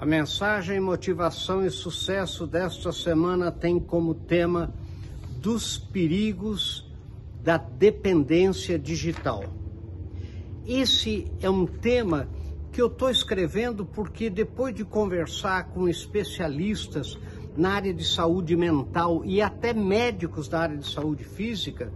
A mensagem Motivação e Sucesso desta semana tem como tema dos perigos da dependência digital. Esse é um tema que eu estou escrevendo porque depois de conversar com especialistas na área de saúde mental e até médicos da área de saúde física,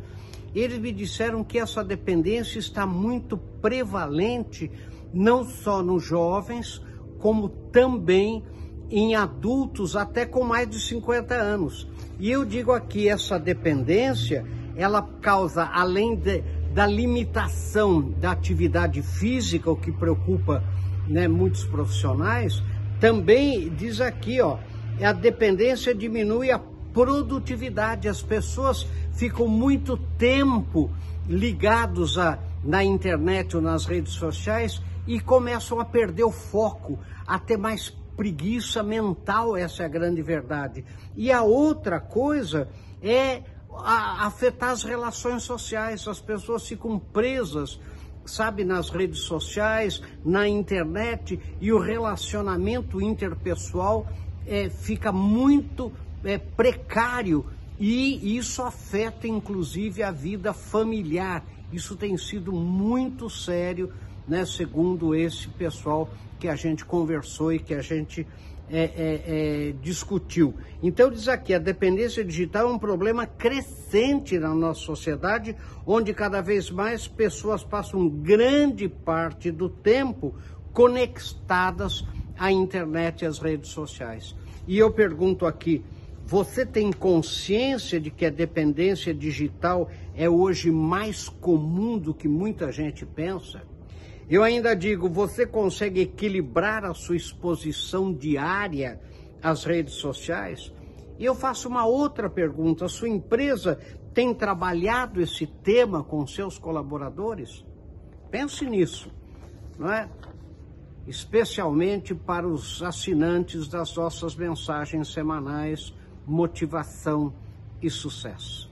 eles me disseram que essa dependência está muito prevalente não só nos jovens, como também em adultos até com mais de 50 anos. E eu digo aqui, essa dependência, ela causa, além de, da limitação da atividade física, o que preocupa né, muitos profissionais, também diz aqui, ó, a dependência diminui a produtividade. As pessoas ficam muito tempo ligados a, na internet ou nas redes sociais e começam a perder o foco, a ter mais preguiça mental, essa é a grande verdade. E a outra coisa é afetar as relações sociais, as pessoas ficam presas, sabe, nas redes sociais, na internet, e o relacionamento interpessoal é, fica muito é, precário e isso afeta inclusive a vida familiar. Isso tem sido muito sério né, segundo esse pessoal que a gente conversou e que a gente é, é, é, discutiu. Então diz aqui, a dependência digital é um problema crescente na nossa sociedade, onde cada vez mais pessoas passam grande parte do tempo conectadas à internet e às redes sociais. E eu pergunto aqui, você tem consciência de que a dependência digital é hoje mais comum do que muita gente pensa? Eu ainda digo, você consegue equilibrar a sua exposição diária às redes sociais? E eu faço uma outra pergunta: a sua empresa tem trabalhado esse tema com seus colaboradores? Pense nisso, não é? Especialmente para os assinantes das nossas mensagens semanais, motivação e sucesso.